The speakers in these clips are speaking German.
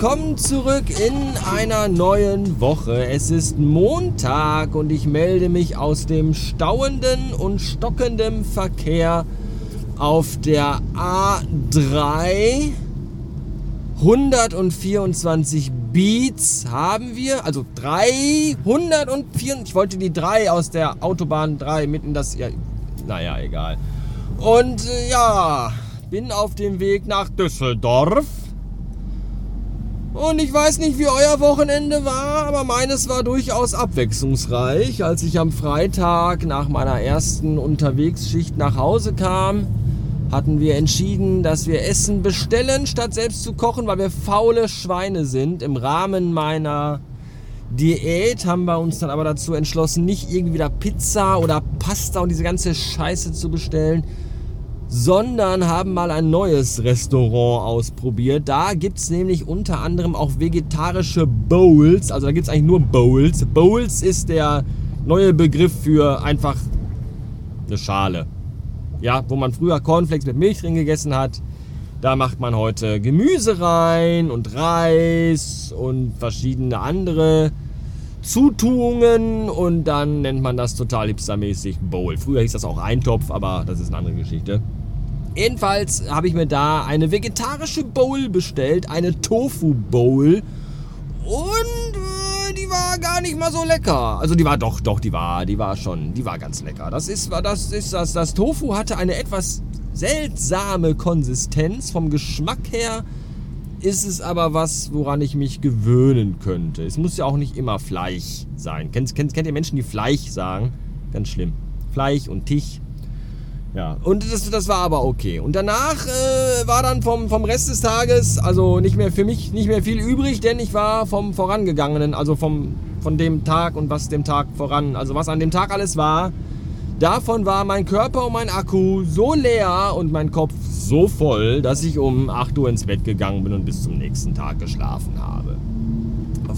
willkommen zurück in einer neuen Woche. Es ist Montag und ich melde mich aus dem stauenden und stockenden Verkehr auf der A3. 124 Beats haben wir, also 304. Ich wollte die 3 aus der Autobahn 3 mitten das. Ja, naja, egal. Und äh, ja, bin auf dem Weg nach Düsseldorf und ich weiß nicht, wie euer Wochenende war, aber meines war durchaus abwechslungsreich. Als ich am Freitag nach meiner ersten Unterwegsschicht nach Hause kam, hatten wir entschieden, dass wir Essen bestellen, statt selbst zu kochen, weil wir faule Schweine sind. Im Rahmen meiner Diät haben wir uns dann aber dazu entschlossen, nicht irgendwie wieder Pizza oder Pasta und diese ganze Scheiße zu bestellen, sondern haben mal ein neues Restaurant ausprobiert. Da gibt es nämlich unter anderem auch vegetarische Bowls. Also da gibt es eigentlich nur Bowls. Bowls ist der neue Begriff für einfach eine Schale. Ja, wo man früher Cornflakes mit Milch drin gegessen hat. Da macht man heute Gemüse rein und Reis und verschiedene andere Zutuungen und dann nennt man das total hipstermäßig Bowl. Früher hieß das auch Eintopf, aber das ist eine andere Geschichte. Jedenfalls habe ich mir da eine vegetarische Bowl bestellt, eine Tofu Bowl. Und äh, die war gar nicht mal so lecker. Also die war doch, doch, die war, die war schon, die war ganz lecker. Das ist, das ist, das, das Tofu hatte eine etwas seltsame Konsistenz. Vom Geschmack her ist es aber was, woran ich mich gewöhnen könnte. Es muss ja auch nicht immer Fleisch sein. Kennt, kennt, kennt ihr Menschen, die Fleisch sagen? Ganz schlimm. Fleisch und Tich ja, und das, das war aber okay. Und danach äh, war dann vom, vom Rest des Tages, also nicht mehr für mich nicht mehr viel übrig, denn ich war vom Vorangegangenen, also vom, von dem Tag und was dem Tag voran, also was an dem Tag alles war. Davon war mein Körper und mein Akku so leer und mein Kopf so voll, dass ich um 8 Uhr ins Bett gegangen bin und bis zum nächsten Tag geschlafen habe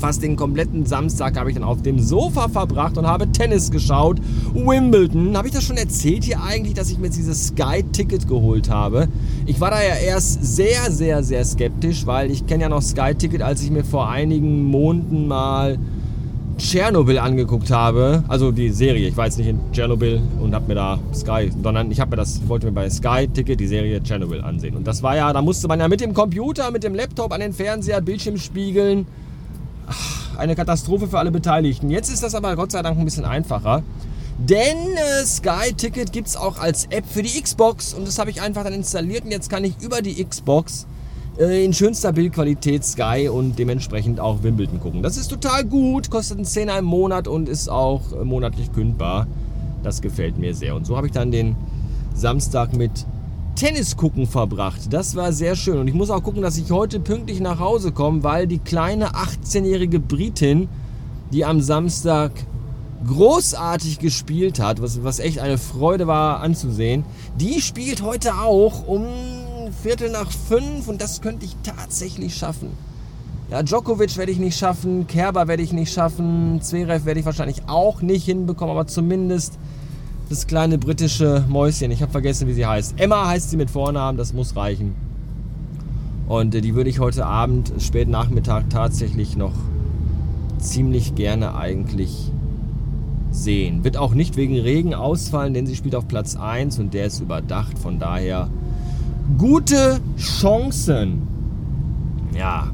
fast den kompletten Samstag habe ich dann auf dem Sofa verbracht und habe Tennis geschaut. Wimbledon. Habe ich das schon erzählt hier eigentlich, dass ich mir dieses Sky-Ticket geholt habe? Ich war da ja erst sehr, sehr, sehr skeptisch, weil ich kenne ja noch Sky-Ticket, als ich mir vor einigen Monaten mal Tschernobyl angeguckt habe, also die Serie, ich war jetzt nicht in Tschernobyl und habe mir da Sky, sondern ich habe mir das, wollte mir bei Sky Ticket die Serie Tschernobyl ansehen. Und das war ja, da musste man ja mit dem Computer, mit dem Laptop an den Fernseher, Bildschirm spiegeln eine Katastrophe für alle Beteiligten. Jetzt ist das aber Gott sei Dank ein bisschen einfacher. Denn äh, Sky Ticket gibt es auch als App für die Xbox und das habe ich einfach dann installiert und jetzt kann ich über die Xbox äh, in schönster Bildqualität Sky und dementsprechend auch Wimbledon gucken. Das ist total gut, kostet einen Zehner im Monat und ist auch äh, monatlich kündbar. Das gefällt mir sehr. Und so habe ich dann den Samstag mit Tennis gucken verbracht. Das war sehr schön. Und ich muss auch gucken, dass ich heute pünktlich nach Hause komme, weil die kleine 18-jährige Britin, die am Samstag großartig gespielt hat, was, was echt eine Freude war anzusehen, die spielt heute auch um Viertel nach fünf und das könnte ich tatsächlich schaffen. Ja, Djokovic werde ich nicht schaffen, Kerber werde ich nicht schaffen, Zverev werde ich wahrscheinlich auch nicht hinbekommen, aber zumindest das kleine britische Mäuschen. Ich habe vergessen, wie sie heißt. Emma heißt sie mit Vornamen, das muss reichen. Und äh, die würde ich heute Abend, spät Nachmittag tatsächlich noch ziemlich gerne eigentlich sehen. Wird auch nicht wegen Regen ausfallen, denn sie spielt auf Platz 1 und der ist überdacht. Von daher gute Chancen. Ja,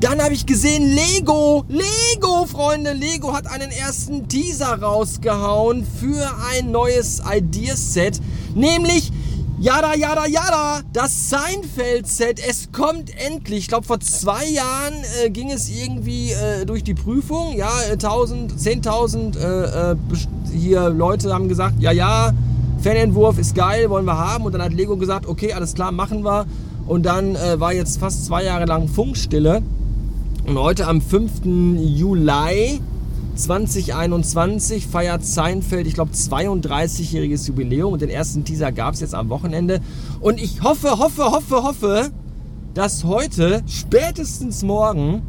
dann habe ich gesehen Lego. Lego, Freunde. Lego hat einen ersten Teaser rausgehauen für ein neues Ideaset. Nämlich Yada, yada, yada, das Seinfeld-Set, es kommt endlich. Ich glaube, vor zwei Jahren äh, ging es irgendwie äh, durch die Prüfung. Ja, 1000, 10.000 äh, äh hier Leute haben gesagt, ja, ja, Fanentwurf ist geil, wollen wir haben. Und dann hat Lego gesagt, okay, alles klar, machen wir. Und dann äh, war jetzt fast zwei Jahre lang Funkstille. Und heute am 5. Juli 2021 feiert Seinfeld, ich glaube, 32-jähriges Jubiläum und den ersten Teaser gab es jetzt am Wochenende. Und ich hoffe, hoffe, hoffe, hoffe, dass heute, spätestens morgen,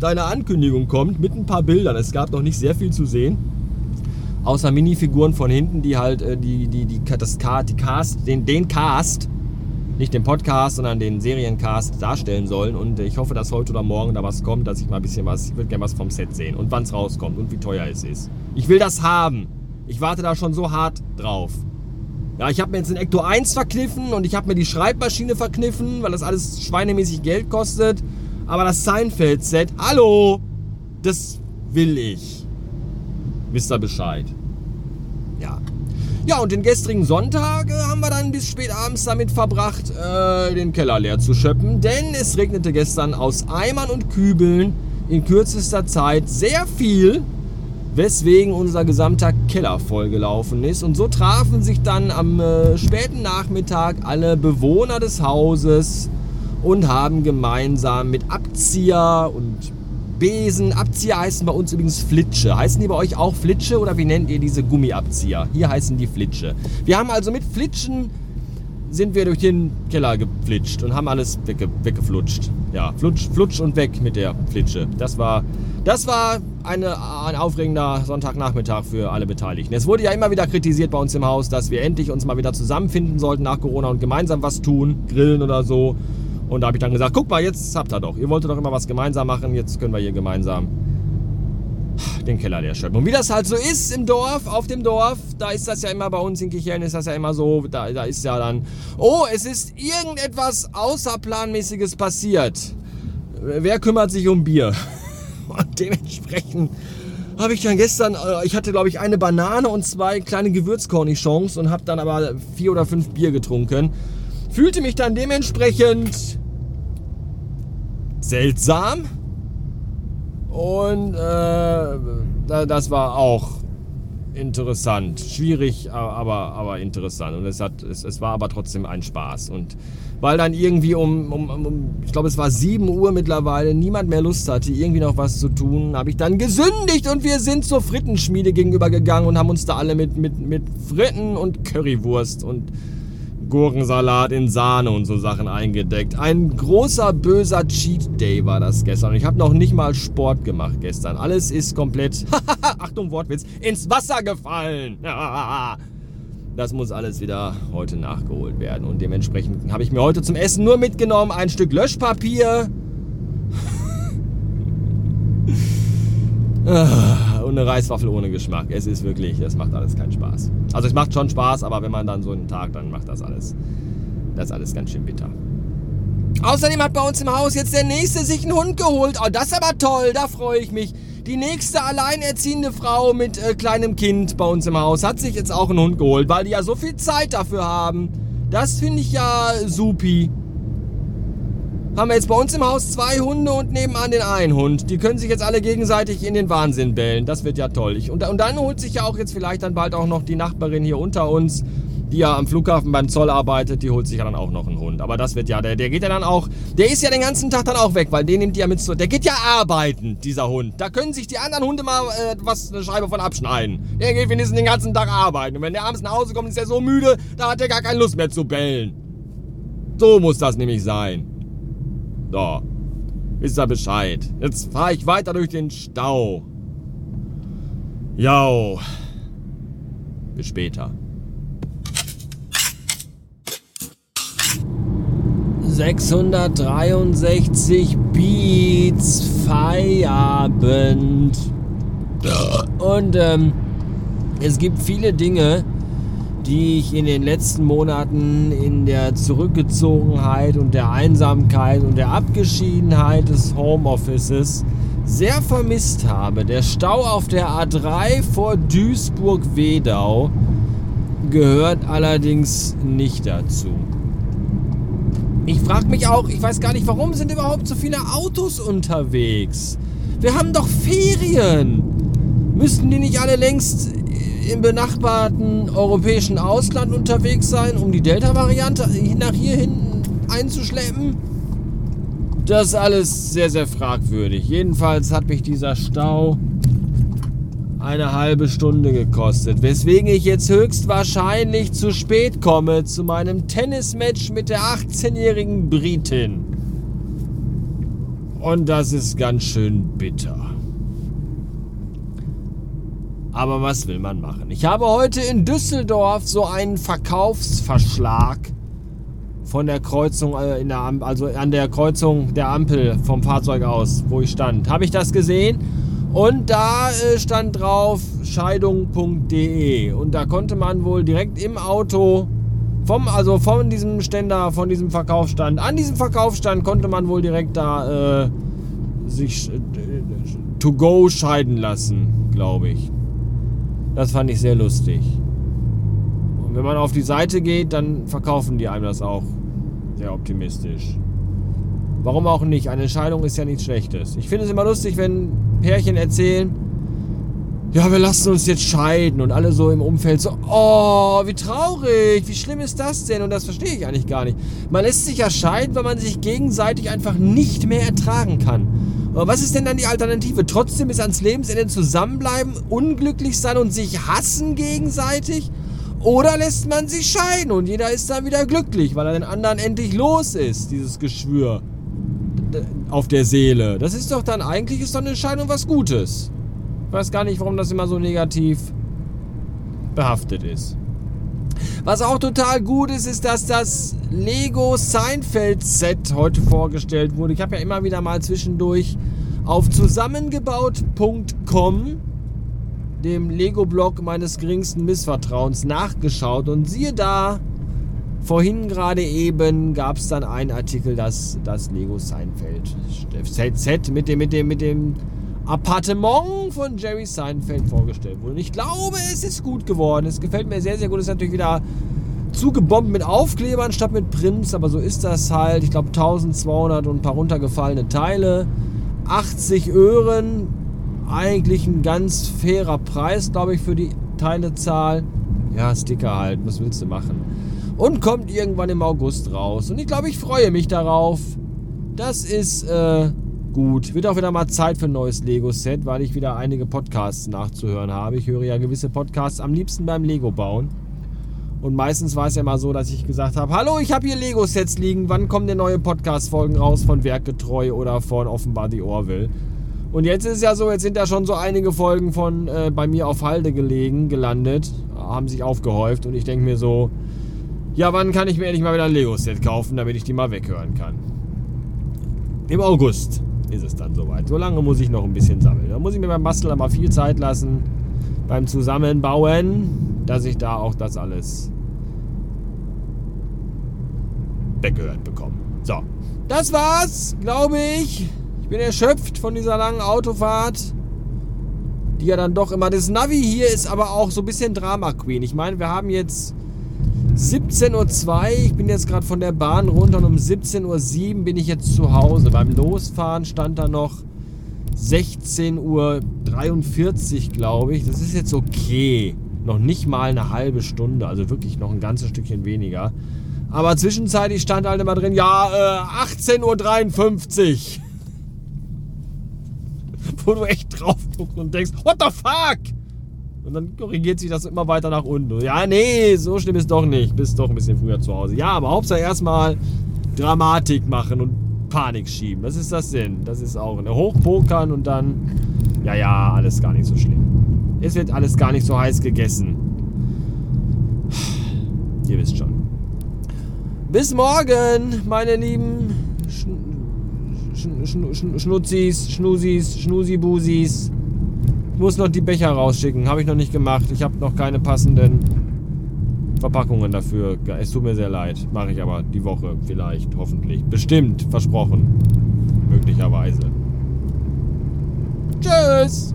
deine Ankündigung kommt mit ein paar Bildern. Es gab noch nicht sehr viel zu sehen. Außer Minifiguren von hinten, die halt äh, die, die, die, das, die Cast, den, den Cast nicht den Podcast, sondern den Seriencast darstellen sollen. Und ich hoffe, dass heute oder morgen da was kommt, dass ich mal ein bisschen was, ich würde gerne was vom Set sehen und wann es rauskommt und wie teuer es ist. Ich will das haben. Ich warte da schon so hart drauf. Ja, ich habe mir jetzt den Ecto 1 verkniffen und ich habe mir die Schreibmaschine verkniffen, weil das alles schweinemäßig Geld kostet. Aber das Seinfeld-Set, hallo, das will ich. Wisst ihr Bescheid? Ja. Und den gestrigen Sonntag äh, haben wir dann bis spät abends damit verbracht, äh, den Keller leer zu schöpfen. Denn es regnete gestern aus Eimern und Kübeln in kürzester Zeit sehr viel, weswegen unser gesamter Keller vollgelaufen ist. Und so trafen sich dann am äh, späten Nachmittag alle Bewohner des Hauses und haben gemeinsam mit Abzieher und Besen. Abzieher heißen bei uns übrigens Flitsche. Heißen die bei euch auch Flitsche oder wie nennt ihr diese Gummiabzieher? Hier heißen die Flitsche. Wir haben also mit Flitschen sind wir durch den Keller geflitscht und haben alles wegge weggeflutscht. Ja, flutsch, flutsch und weg mit der Flitsche. Das war, das war eine, ein aufregender Sonntagnachmittag für alle Beteiligten. Es wurde ja immer wieder kritisiert bei uns im Haus, dass wir endlich uns mal wieder zusammenfinden sollten nach Corona und gemeinsam was tun, grillen oder so. Und da habe ich dann gesagt, guck mal, jetzt habt ihr doch. Ihr wolltet doch immer was gemeinsam machen, jetzt können wir hier gemeinsam den Keller leer schöpfen. Und wie das halt so ist im Dorf, auf dem Dorf, da ist das ja immer bei uns in Kichellen, ist das ja immer so, da, da ist ja dann, oh, es ist irgendetwas Außerplanmäßiges passiert. Wer kümmert sich um Bier? Und dementsprechend habe ich dann gestern, äh, ich hatte glaube ich eine Banane und zwei kleine Gewürzkornichons und habe dann aber vier oder fünf Bier getrunken. Fühlte mich dann dementsprechend seltsam. Und äh, das war auch interessant. Schwierig, aber, aber interessant. Und es, hat, es, es war aber trotzdem ein Spaß. Und weil dann irgendwie um, um, um ich glaube, es war 7 Uhr mittlerweile, niemand mehr Lust hatte, irgendwie noch was zu tun, habe ich dann gesündigt und wir sind zur Frittenschmiede gegenüber gegangen und haben uns da alle mit, mit, mit Fritten und Currywurst und Gurkensalat in Sahne und so Sachen eingedeckt. Ein großer böser Cheat Day war das gestern. Ich habe noch nicht mal Sport gemacht gestern. Alles ist komplett, Achtung Wortwitz, ins Wasser gefallen. das muss alles wieder heute nachgeholt werden. Und dementsprechend habe ich mir heute zum Essen nur mitgenommen ein Stück Löschpapier. Und eine Reiswaffel ohne Geschmack. Es ist wirklich, es macht alles keinen Spaß. Also es macht schon Spaß, aber wenn man dann so einen Tag, dann macht das alles, das alles ganz schön bitter. Außerdem hat bei uns im Haus jetzt der Nächste sich einen Hund geholt. Oh, das ist aber toll, da freue ich mich. Die nächste alleinerziehende Frau mit äh, kleinem Kind bei uns im Haus hat sich jetzt auch einen Hund geholt, weil die ja so viel Zeit dafür haben. Das finde ich ja supi haben wir jetzt bei uns im Haus zwei Hunde und nebenan den einen Hund. Die können sich jetzt alle gegenseitig in den Wahnsinn bellen. Das wird ja toll. Ich, und, und dann holt sich ja auch jetzt vielleicht dann bald auch noch die Nachbarin hier unter uns, die ja am Flughafen beim Zoll arbeitet, die holt sich ja dann auch noch einen Hund. Aber das wird ja, der, der geht ja dann auch, der ist ja den ganzen Tag dann auch weg, weil den nimmt die ja mit so, der geht ja arbeiten, dieser Hund. Da können sich die anderen Hunde mal äh, was, eine Scheibe von abschneiden. Der geht wenigstens den ganzen Tag arbeiten. Und wenn der abends nach Hause kommt, ist er so müde, da hat er gar keine Lust mehr zu bellen. So muss das nämlich sein. So, wisst ihr Bescheid. Jetzt fahre ich weiter durch den Stau. Jo. Bis später. 663 Beats Feierabend. Und ähm, es gibt viele Dinge, die ich in den letzten Monaten in der Zurückgezogenheit und der Einsamkeit und der Abgeschiedenheit des Homeoffices sehr vermisst habe. Der Stau auf der A3 vor Duisburg-Wedau gehört allerdings nicht dazu. Ich frage mich auch, ich weiß gar nicht, warum sind überhaupt so viele Autos unterwegs? Wir haben doch Ferien. Müssten die nicht alle längst im benachbarten europäischen Ausland unterwegs sein, um die Delta-Variante nach hier hinten einzuschleppen? Das ist alles sehr, sehr fragwürdig. Jedenfalls hat mich dieser Stau eine halbe Stunde gekostet, weswegen ich jetzt höchstwahrscheinlich zu spät komme zu meinem Tennismatch mit der 18-jährigen Britin. Und das ist ganz schön bitter. Aber was will man machen? Ich habe heute in Düsseldorf so einen Verkaufsverschlag von der Kreuzung, äh, in der, also an der Kreuzung der Ampel vom Fahrzeug aus, wo ich stand. Habe ich das gesehen? Und da äh, stand drauf scheidung.de und da konnte man wohl direkt im Auto vom also von diesem Ständer, von diesem Verkaufsstand, an diesem Verkaufsstand konnte man wohl direkt da äh, sich äh, to go scheiden lassen, glaube ich. Das fand ich sehr lustig. Und wenn man auf die Seite geht, dann verkaufen die einem das auch sehr optimistisch. Warum auch nicht? Eine Entscheidung ist ja nichts Schlechtes. Ich finde es immer lustig, wenn Pärchen erzählen, ja, wir lassen uns jetzt scheiden und alle so im Umfeld so, oh, wie traurig, wie schlimm ist das denn? Und das verstehe ich eigentlich gar nicht. Man lässt sich ja scheiden, weil man sich gegenseitig einfach nicht mehr ertragen kann. Aber was ist denn dann die Alternative? Trotzdem bis ans Lebensende zusammenbleiben, unglücklich sein und sich hassen gegenseitig? Oder lässt man sich scheiden und jeder ist dann wieder glücklich, weil er den anderen endlich los ist, dieses Geschwür auf der Seele. Das ist doch dann eigentlich ist doch eine Entscheidung was Gutes. Ich weiß gar nicht, warum das immer so negativ behaftet ist. Was auch total gut ist, ist, dass das Lego Seinfeld Set heute vorgestellt wurde. Ich habe ja immer wieder mal zwischendurch auf zusammengebaut.com, dem Lego-Blog meines geringsten Missvertrauens, nachgeschaut und siehe da, Vorhin gerade eben gab es dann einen Artikel, dass das Lego Seinfeld Set mit dem, mit dem, mit dem Appartement von Jerry Seinfeld vorgestellt wurde. Und ich glaube, es ist gut geworden. Es gefällt mir sehr, sehr gut. Es ist natürlich wieder zugebombt mit Aufklebern statt mit Prints, aber so ist das halt. Ich glaube 1200 und ein paar runtergefallene Teile. 80 Öhren. Eigentlich ein ganz fairer Preis, glaube ich, für die Teilezahl. Ja, Sticker halt. Was willst du machen? und kommt irgendwann im August raus. Und ich glaube, ich freue mich darauf. Das ist äh, gut. Wird auch wieder mal Zeit für ein neues Lego-Set, weil ich wieder einige Podcasts nachzuhören habe. Ich höre ja gewisse Podcasts am liebsten beim Lego bauen. Und meistens war es ja mal so, dass ich gesagt habe, hallo, ich habe hier Lego-Sets liegen, wann kommen denn neue Podcast-Folgen raus von Werkgetreu oder von offenbar The Orville? Und jetzt ist es ja so, jetzt sind da schon so einige Folgen von äh, bei mir auf Halde gelegen, gelandet, haben sich aufgehäuft und ich denke mir so, ja, wann kann ich mir endlich mal wieder ein Lego-Set kaufen, damit ich die mal weghören kann? Im August ist es dann soweit. So lange muss ich noch ein bisschen sammeln. Da muss ich mir beim Basteln mal viel Zeit lassen, beim Zusammenbauen, dass ich da auch das alles weggehört bekomme. So, das war's, glaube ich. Ich bin erschöpft von dieser langen Autofahrt, die ja dann doch immer. Das Navi hier ist aber auch so ein bisschen Drama Queen. Ich meine, wir haben jetzt 17.02 Uhr, ich bin jetzt gerade von der Bahn runter und um 17.07 Uhr bin ich jetzt zu Hause. Beim Losfahren stand da noch 16.43 Uhr, glaube ich. Das ist jetzt okay. Noch nicht mal eine halbe Stunde, also wirklich noch ein ganzes Stückchen weniger. Aber zwischenzeitlich stand halt immer drin, ja, äh, 18.53 Uhr. Wo du echt drauf guckst und denkst, what the fuck? Und dann korrigiert sich das immer weiter nach unten. Ja, nee, so schlimm ist doch nicht. Bist doch ein bisschen früher zu Hause. Ja, aber Hauptsache erstmal Dramatik machen und Panik schieben. Was ist das denn? Das ist auch eine Hochpokern und dann, ja, ja, alles gar nicht so schlimm. Es wird alles gar nicht so heiß gegessen. Ihr wisst schon. Bis morgen, meine lieben Schn Schn Schn Schnutzis, Schnusis, Schnusibusis muss noch die Becher rausschicken. Habe ich noch nicht gemacht. Ich habe noch keine passenden Verpackungen dafür. Es tut mir sehr leid. Mache ich aber die Woche vielleicht, hoffentlich. Bestimmt, versprochen. Möglicherweise. Tschüss!